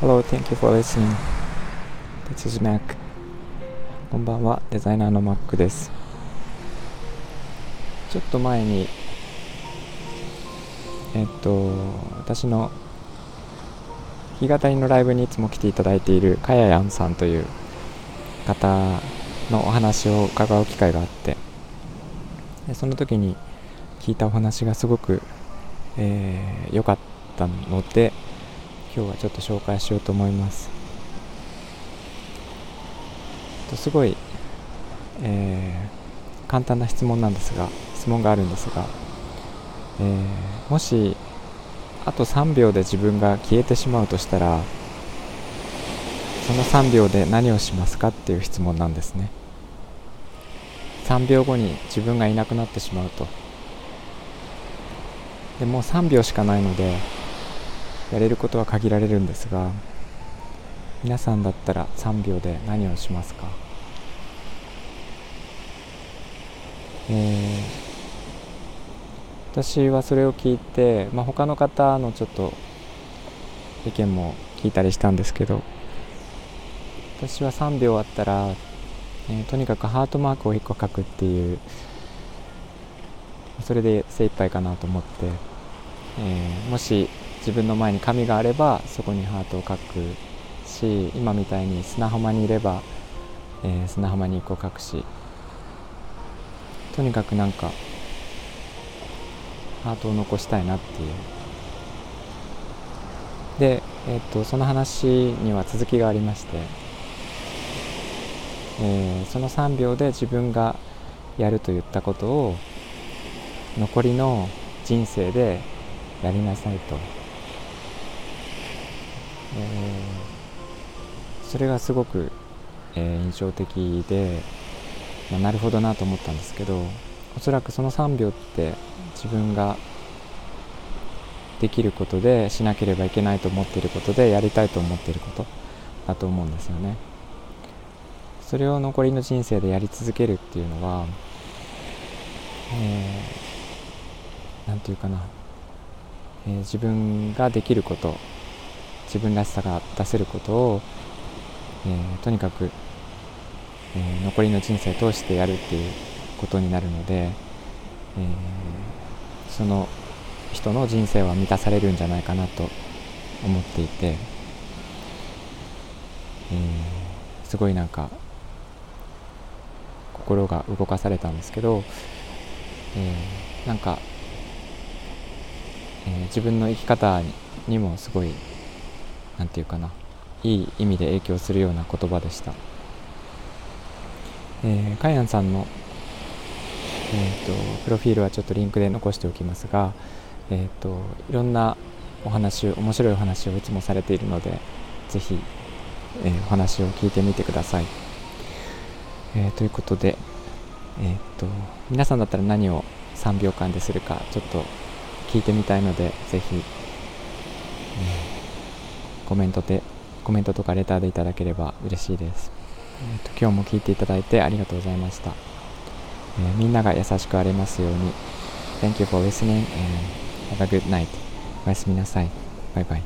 Hello, thank you for listening. This is Mac. こんばんは、デザイナーの Mac です。ちょっと前に、えっと、私の弾き語りのライブにいつも来ていただいているかややんさんという方のお話を伺う機会があってでその時に聞いたお話がすごく良、えー、かったので今日はちょっと紹介しようと思います。すごい、えー、簡単な質問なんですが質問があるんですが、えー、もしあと3秒で自分が消えてしまうとしたらその3秒で何をしますかっていう質問なんですね。3秒後に自分がいなくなってしまうと。でもう3秒しかないのでやれることは限られるんですが皆さんだったら3秒で何をしますか？えー私はそれを聞いて、まあ、他の方のちょっと意見も聞いたりしたんですけど私は3秒あったら、えー、とにかくハートマークを1個書くっていうそれで精一杯かなと思って、えー、もし自分の前に紙があればそこにハートを書くし今みたいに砂浜にいれば、えー、砂浜に1個書くしとにかくなんかハートを残したいなっていう。で、えー、っとその話には続きがありまして、えー、その3秒で自分がやると言ったことを残りの人生でやりなさいと、えー、それがすごく、えー、印象的で、まあ、なるほどなと思ったんですけどおそらくその3秒って自分ができることでしなければいけないと思っていることでやりたいと思っていることだと思うんですよね。それを残りの人生でやり続けるっていうのは、えー、て言うかな、えー、自分ができること自分らしさが出せることを、えー、とにかく、え残りの人生通してやるっていうことになるので、えその人の人生は満たされるんじゃないかなと思っていて、え、すごいなんか心が動かされたんですけど、え、なんか、えー、自分の生き方にもすごい何て言うかないい意味で影響するような言葉でした。えー、カイアンさんのえーと、プロフィールはちょっとリンクで残しておきますが、えーと、いろんなお話面白いお話をいつもされているのでぜひ、えー、お話を聞いてみてください。えー、ということで、えーと、皆さんだったら何を3秒間でするかちょっと聞いてみたいのでぜひ、え、コメントでコメントとかレターでいただければ嬉しいです。えーと今日も聞いていただいてありがとうございました。えー、みんなが優しくありますように Thank you for listening and have a good night おやすみなさいバイバイ